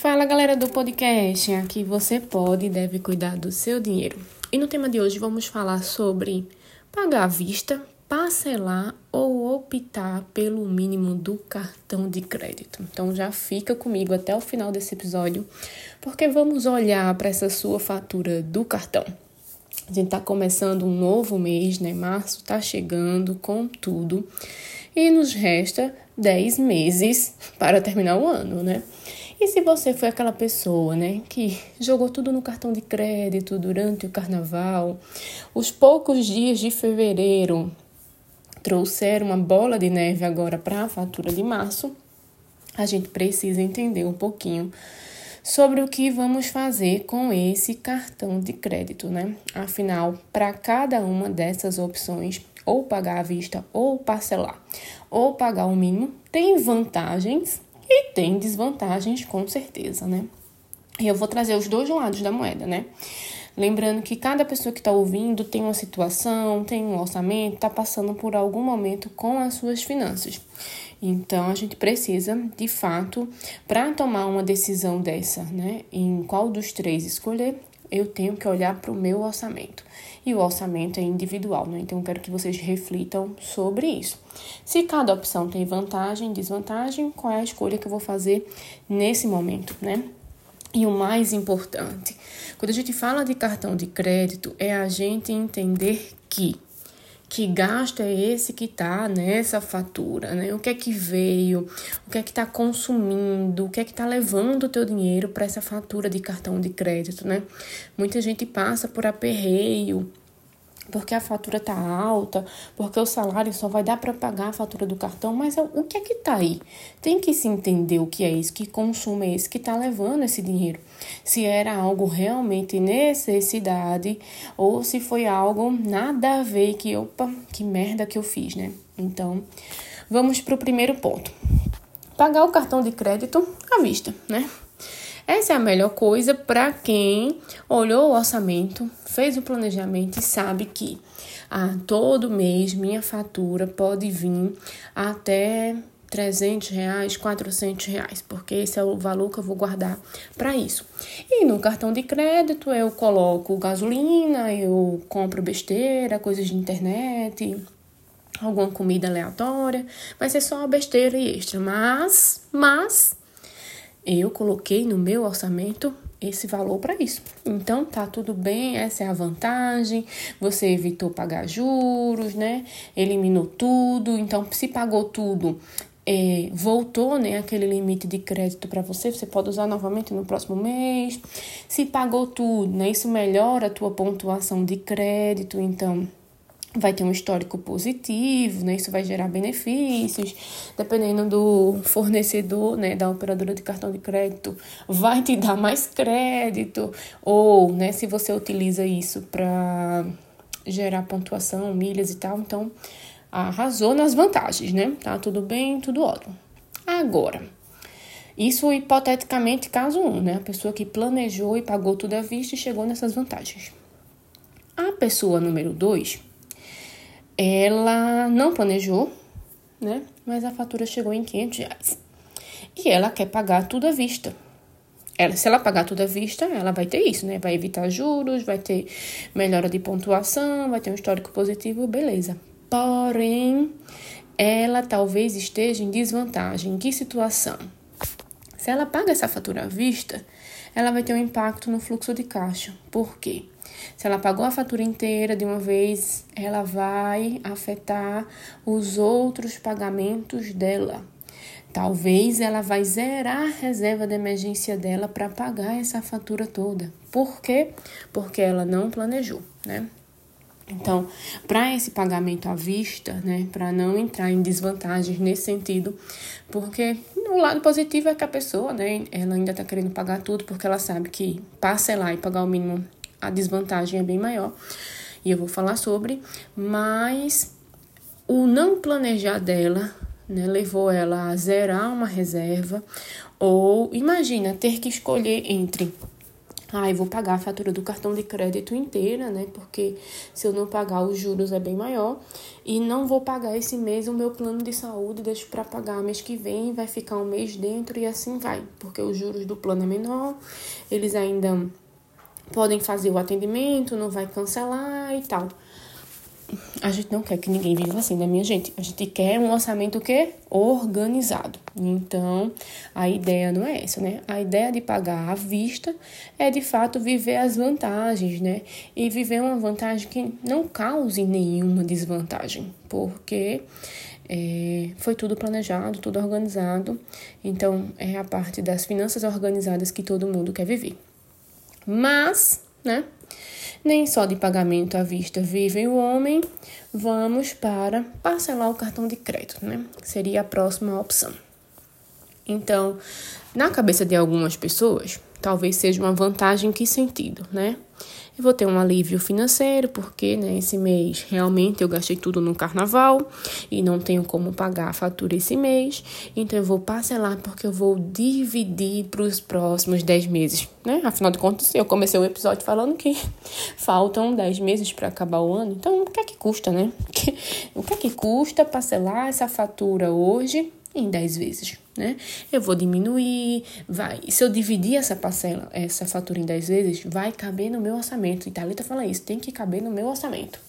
Fala galera do podcast, aqui você pode e deve cuidar do seu dinheiro. E no tema de hoje vamos falar sobre pagar à vista, parcelar ou optar pelo mínimo do cartão de crédito. Então já fica comigo até o final desse episódio, porque vamos olhar para essa sua fatura do cartão. A gente está começando um novo mês, né? Março está chegando com tudo e nos resta 10 meses para terminar o ano, né? E se você foi aquela pessoa, né, que jogou tudo no cartão de crédito durante o carnaval, os poucos dias de fevereiro trouxeram uma bola de neve agora para a fatura de março, a gente precisa entender um pouquinho sobre o que vamos fazer com esse cartão de crédito, né? Afinal, para cada uma dessas opções, ou pagar à vista ou parcelar, ou pagar o mínimo, tem vantagens e tem desvantagens, com certeza, né? E eu vou trazer os dois lados da moeda, né? Lembrando que cada pessoa que está ouvindo tem uma situação, tem um orçamento, está passando por algum momento com as suas finanças. Então a gente precisa, de fato, para tomar uma decisão dessa, né, em qual dos três escolher, eu tenho que olhar para o meu orçamento. E o orçamento é individual, né? Então eu quero que vocês reflitam sobre isso. Se cada opção tem vantagem, desvantagem, qual é a escolha que eu vou fazer nesse momento, né? E o mais importante, quando a gente fala de cartão de crédito, é a gente entender que que gasto é esse que está nessa fatura, né? O que é que veio, o que é que está consumindo, o que é que está levando o teu dinheiro para essa fatura de cartão de crédito, né? Muita gente passa por aperreio, porque a fatura está alta, porque o salário só vai dar para pagar a fatura do cartão, mas é o que é que está aí? Tem que se entender o que é isso, que consumo é esse que está levando esse dinheiro. Se era algo realmente necessidade ou se foi algo nada a ver que, opa, que merda que eu fiz, né? Então, vamos para o primeiro ponto. Pagar o cartão de crédito à vista, né? Essa é a melhor coisa para quem olhou o orçamento, fez o planejamento e sabe que ah, todo mês minha fatura pode vir até 300 reais, 400 reais, porque esse é o valor que eu vou guardar para isso. E no cartão de crédito eu coloco gasolina, eu compro besteira, coisas de internet, alguma comida aleatória, vai ser só besteira e extra, mas, mas eu coloquei no meu orçamento esse valor para isso. Então tá tudo bem, essa é a vantagem. Você evitou pagar juros, né? Eliminou tudo. Então, se pagou tudo, é, voltou né, aquele limite de crédito para você, você pode usar novamente no próximo mês. Se pagou tudo, né, isso melhora a tua pontuação de crédito, então vai ter um histórico positivo, né? Isso vai gerar benefícios, dependendo do fornecedor, né, da operadora de cartão de crédito, vai te dar mais crédito ou, né, se você utiliza isso para gerar pontuação, milhas e tal, então arrasou nas vantagens, né? Tá tudo bem, tudo ótimo. Agora, isso hipoteticamente caso um, né? A pessoa que planejou e pagou tudo à vista e chegou nessas vantagens. A pessoa número dois ela não planejou, né? Mas a fatura chegou em 500 reais. E ela quer pagar tudo à vista. Ela, se ela pagar tudo à vista, ela vai ter isso, né? Vai evitar juros, vai ter melhora de pontuação, vai ter um histórico positivo, beleza. Porém, ela talvez esteja em desvantagem. Em que situação? Se ela paga essa fatura à vista, ela vai ter um impacto no fluxo de caixa. Por quê? Se ela pagou a fatura inteira de uma vez, ela vai afetar os outros pagamentos dela. Talvez ela vai zerar a reserva de emergência dela para pagar essa fatura toda. Por quê? Porque ela não planejou, né? Então, para esse pagamento à vista, né, para não entrar em desvantagens nesse sentido, porque o lado positivo é que a pessoa, né, ela ainda está querendo pagar tudo porque ela sabe que parcelar e pagar o mínimo a desvantagem é bem maior. E eu vou falar sobre, mas o não planejar dela né, levou ela a zerar uma reserva, ou imagina ter que escolher entre ah, eu vou pagar a fatura do cartão de crédito inteira, né? Porque se eu não pagar, os juros é bem maior. E não vou pagar esse mês o meu plano de saúde, deixo para pagar mês que vem, vai ficar um mês dentro e assim vai. Porque os juros do plano é menor, eles ainda podem fazer o atendimento, não vai cancelar e tal a gente não quer que ninguém viva assim, né, minha gente? A gente quer um orçamento o quê? Organizado. Então, a ideia não é essa, né? A ideia de pagar à vista é, de fato, viver as vantagens, né? E viver uma vantagem que não cause nenhuma desvantagem, porque é, foi tudo planejado, tudo organizado. Então, é a parte das finanças organizadas que todo mundo quer viver. Mas, né? Nem só de pagamento à vista vive o homem, vamos para parcelar o cartão de crédito, né? Seria a próxima opção. Então, na cabeça de algumas pessoas, talvez seja uma vantagem que sentido, né? Eu vou ter um alívio financeiro, porque né, esse mês realmente eu gastei tudo no carnaval e não tenho como pagar a fatura esse mês. Então eu vou parcelar porque eu vou dividir para os próximos 10 meses. Né? Afinal de contas, eu comecei o episódio falando que faltam 10 meses para acabar o ano. Então, o que é que custa, né? O que é que custa parcelar essa fatura hoje em 10 vezes, né? Eu vou diminuir, vai. Se eu dividir essa parcela, essa fatura em 10 vezes, vai caber no meu orçamento. E Thalita fala isso, tem que caber no meu orçamento.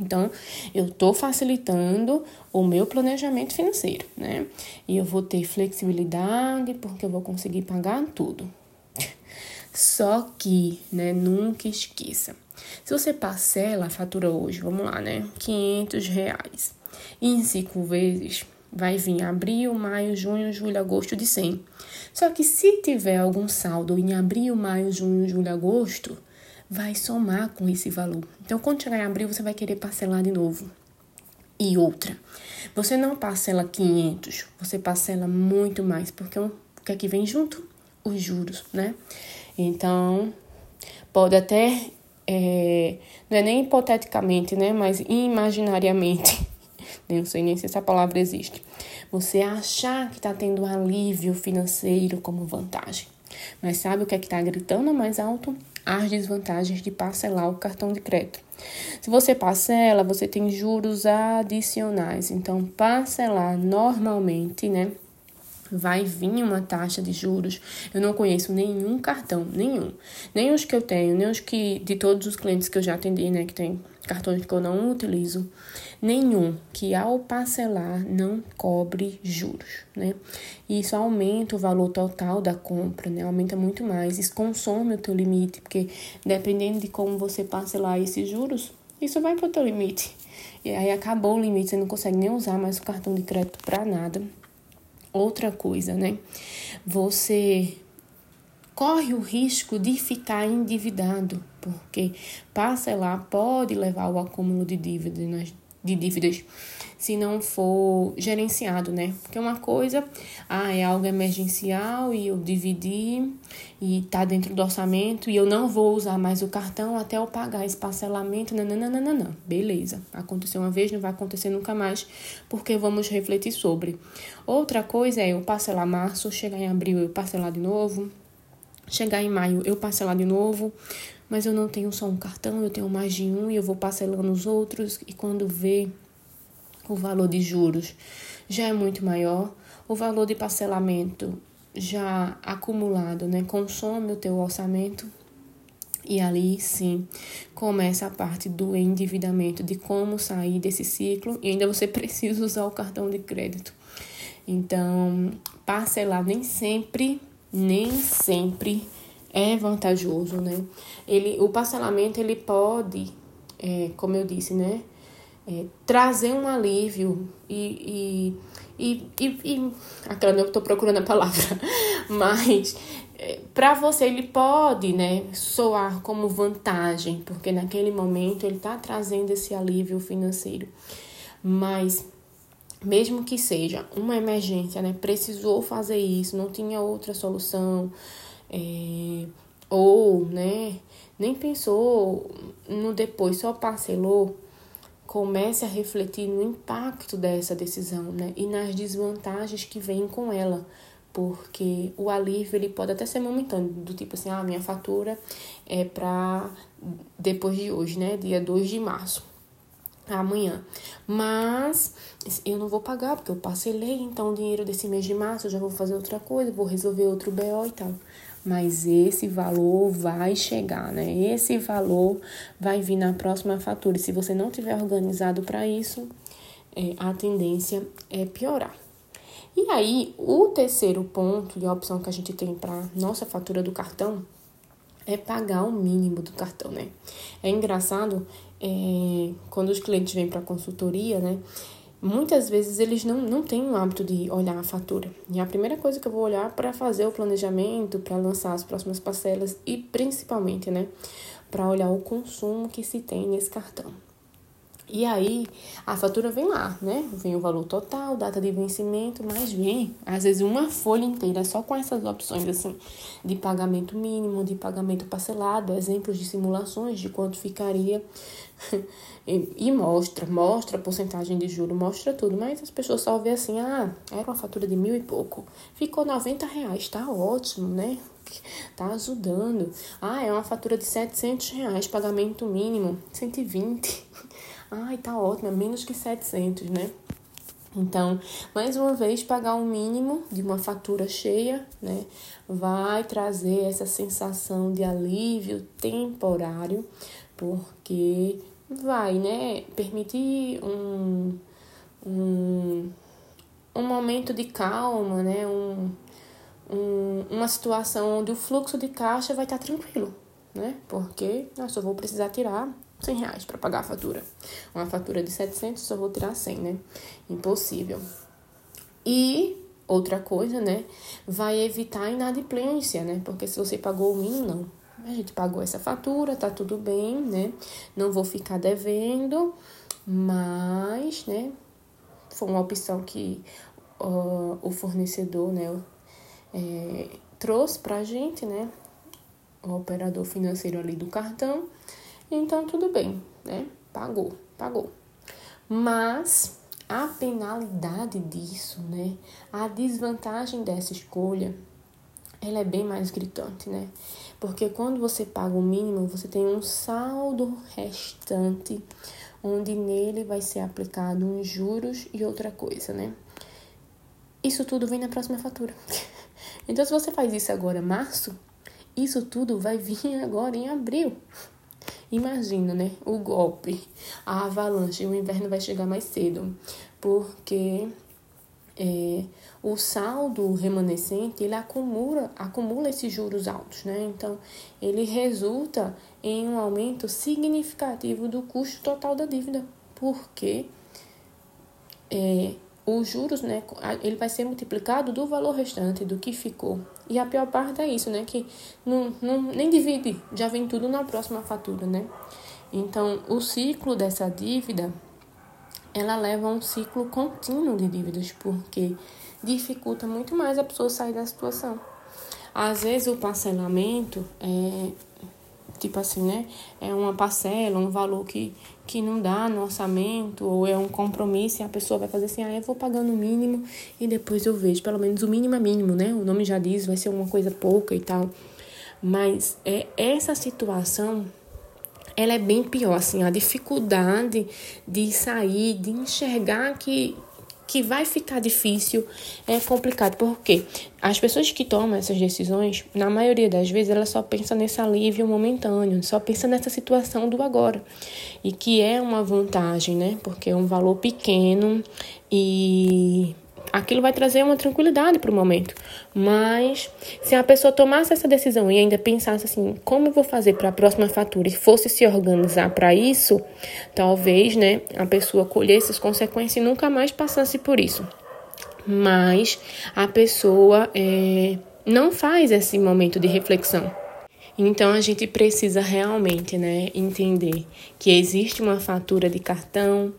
Então, eu estou facilitando o meu planejamento financeiro, né? E eu vou ter flexibilidade porque eu vou conseguir pagar tudo. Só que, né, nunca esqueça. Se você parcela a fatura hoje, vamos lá, né? 500 reais. em cinco vezes, vai vir abril, maio, junho, julho, agosto de 100. Só que se tiver algum saldo em abril, maio, junho, julho, agosto, vai somar com esse valor. Então, quando chegar em abril, você vai querer parcelar de novo. E outra, você não parcela 500, você parcela muito mais, porque o que é que vem junto? Os juros, né? Então, pode até, é, não é nem hipoteticamente, né? Mas imaginariamente não sei nem se essa palavra existe. Você achar que está tendo alívio financeiro como vantagem. Mas sabe o que é que está gritando mais alto? As desvantagens de parcelar o cartão de crédito. Se você parcela, você tem juros adicionais. Então, parcelar normalmente, né? vai vir uma taxa de juros. Eu não conheço nenhum cartão, nenhum. Nem os que eu tenho, nem os que de todos os clientes que eu já atendi, né, que tem cartões que eu não utilizo, nenhum que ao parcelar não cobre juros, né? E isso aumenta o valor total da compra, né? Aumenta muito mais, isso consome o teu limite, porque dependendo de como você parcelar esses juros, isso vai para o teu limite. E aí acabou o limite, você não consegue nem usar mais o cartão de crédito para nada. Outra coisa, né? Você corre o risco de ficar endividado, porque parcelar pode levar ao acúmulo de dívidas, de dívidas se não for gerenciado, né? Porque uma coisa, ah, é algo emergencial e eu dividi e tá dentro do orçamento e eu não vou usar mais o cartão até eu pagar esse parcelamento, não. Beleza, aconteceu uma vez, não vai acontecer nunca mais, porque vamos refletir sobre. Outra coisa é eu parcelar março, chegar em abril eu parcelar de novo, chegar em maio eu parcelar de novo, mas eu não tenho só um cartão, eu tenho mais de um e eu vou parcelando os outros e quando vê o valor de juros já é muito maior, o valor de parcelamento já acumulado, né, consome o teu orçamento e ali sim começa a parte do endividamento, de como sair desse ciclo e ainda você precisa usar o cartão de crédito. Então, parcelar nem sempre, nem sempre é vantajoso, né? Ele, o parcelamento ele pode, é, como eu disse, né? é, trazer um alívio e, e, e, e, aquela não estou procurando a palavra, mas é, para você ele pode né, soar como vantagem, porque naquele momento ele está trazendo esse alívio financeiro. Mas mesmo que seja uma emergência, né, precisou fazer isso, não tinha outra solução, é, ou né, nem pensou no depois, só parcelou comece a refletir no impacto dessa decisão, né? E nas desvantagens que vêm com ela. porque o alívio ele pode até ser momentâneo, do tipo assim, ah, minha fatura é para depois de hoje, né, dia 2 de março, amanhã. Mas eu não vou pagar porque eu parcelei, então o dinheiro desse mês de março eu já vou fazer outra coisa, vou resolver outro BO e tal. Mas esse valor vai chegar, né? Esse valor vai vir na próxima fatura. E se você não tiver organizado para isso, é, a tendência é piorar. E aí, o terceiro ponto e a opção que a gente tem para nossa fatura do cartão é pagar o mínimo do cartão, né? É engraçado é, quando os clientes vêm para consultoria, né? Muitas vezes eles não, não têm o hábito de olhar a fatura. E a primeira coisa que eu vou olhar para fazer o planejamento, para lançar as próximas parcelas e principalmente, né, para olhar o consumo que se tem nesse cartão. E aí, a fatura vem lá, né? Vem o valor total, data de vencimento, mas vem, às vezes, uma folha inteira só com essas opções, assim, de pagamento mínimo, de pagamento parcelado, exemplos de simulações de quanto ficaria. e, e, mostra, mostra a porcentagem de juro, mostra tudo, mas as pessoas só vê assim, ah, era uma fatura de mil e pouco, ficou 90 reais, tá ótimo, né? Tá ajudando. Ah, é uma fatura de 700 reais, pagamento mínimo, 120 Ai, tá ótimo, é menos que 700, né? Então, mais uma vez, pagar o um mínimo de uma fatura cheia, né, vai trazer essa sensação de alívio temporário, porque vai, né, permitir um, um, um momento de calma, né, um, um, uma situação onde o fluxo de caixa vai estar tranquilo, né, porque eu só vou precisar tirar 100 reais para pagar a fatura. Uma fatura de 700, só vou tirar 100, né? Impossível. E outra coisa, né? Vai evitar a inadimplência, né? Porque se você pagou o mínimo, não. A gente pagou essa fatura, tá tudo bem, né? Não vou ficar devendo, mas, né? Foi uma opção que uh, o fornecedor, né? É, trouxe pra gente, né? O operador financeiro ali do cartão. Então, tudo bem, né? Pagou, pagou. Mas a penalidade disso, né? A desvantagem dessa escolha, ela é bem mais gritante, né? Porque quando você paga o mínimo, você tem um saldo restante, onde nele vai ser aplicado uns juros e outra coisa, né? Isso tudo vem na próxima fatura. Então, se você faz isso agora, março, isso tudo vai vir agora em abril. Imagina, né? O golpe, a avalanche, o inverno vai chegar mais cedo, porque é, o saldo remanescente ele acumula, acumula esses juros altos, né? Então, ele resulta em um aumento significativo do custo total da dívida, porque é, os juros, né, ele vai ser multiplicado do valor restante do que ficou. E a pior parte é isso, né, que não, não, nem divide, já vem tudo na próxima fatura, né. Então, o ciclo dessa dívida, ela leva a um ciclo contínuo de dívidas, porque dificulta muito mais a pessoa sair da situação. Às vezes o parcelamento é tipo assim, né? É uma parcela, um valor que, que não dá no orçamento, ou é um compromisso e a pessoa vai fazer assim, ah, eu vou pagando o mínimo e depois eu vejo. Pelo menos o mínimo é mínimo, né? O nome já diz, vai ser uma coisa pouca e tal. Mas é essa situação ela é bem pior, assim, a dificuldade de sair, de enxergar que que vai ficar difícil, é complicado, porque as pessoas que tomam essas decisões, na maioria das vezes, elas só pensam nesse alívio momentâneo, só pensam nessa situação do agora. E que é uma vantagem, né? Porque é um valor pequeno e aquilo vai trazer uma tranquilidade para o momento. Mas se a pessoa tomasse essa decisão e ainda pensasse assim, como eu vou fazer para a próxima fatura e fosse se organizar para isso, talvez, né, a pessoa colhesse as consequências e nunca mais passasse por isso. Mas a pessoa é, não faz esse momento de reflexão. Então a gente precisa realmente, né, entender que existe uma fatura de cartão,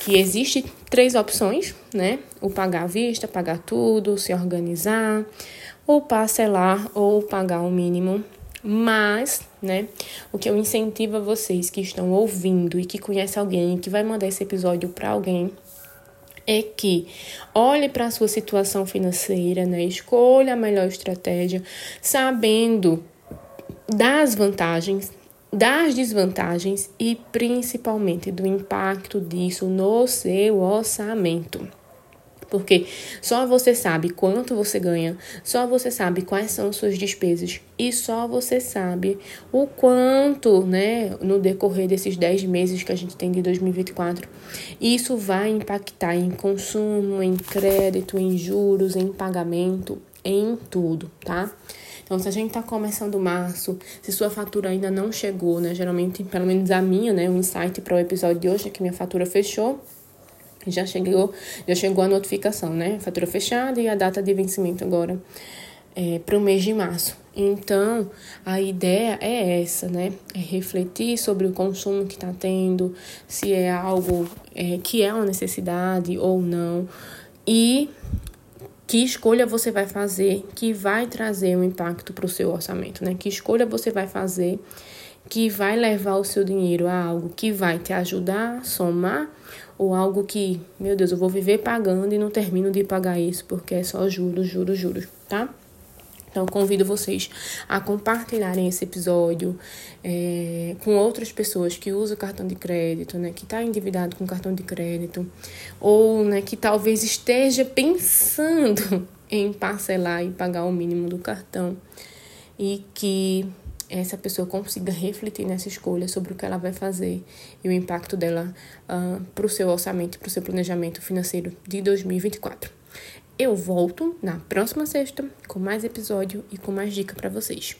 que existe três opções, né? O pagar à vista, pagar tudo, se organizar, ou parcelar ou pagar o mínimo. Mas, né, o que eu incentivo a vocês que estão ouvindo e que conhecem alguém que vai mandar esse episódio para alguém é que olhe para a sua situação financeira, né? Escolha a melhor estratégia, sabendo das vantagens, das desvantagens e principalmente do impacto disso no seu orçamento. Porque só você sabe quanto você ganha, só você sabe quais são suas despesas e só você sabe o quanto, né, no decorrer desses 10 meses que a gente tem de 2024, isso vai impactar em consumo, em crédito, em juros, em pagamento, em tudo, tá? Então, se a gente está começando março, se sua fatura ainda não chegou, né? Geralmente, pelo menos a minha, né? O insight para o episódio de hoje é que minha fatura fechou. Já chegou, já chegou a notificação, né? Fatura fechada e a data de vencimento agora é, para o mês de março. Então, a ideia é essa, né? É refletir sobre o consumo que está tendo, se é algo é, que é uma necessidade ou não. E que escolha você vai fazer que vai trazer um impacto para o seu orçamento, né? Que escolha você vai fazer que vai levar o seu dinheiro a algo que vai te ajudar somar ou algo que, meu Deus, eu vou viver pagando e não termino de pagar isso porque é só juros, juros, juros, tá? Então, convido vocês a compartilharem esse episódio é, com outras pessoas que usam cartão de crédito, né, que está endividado com cartão de crédito, ou né, que talvez esteja pensando em parcelar e pagar o mínimo do cartão, e que essa pessoa consiga refletir nessa escolha sobre o que ela vai fazer e o impacto dela uh, ah, para o seu orçamento, para o seu planejamento financeiro de 2024. Eu volto na próxima sexta com mais episódio e com mais dica para vocês.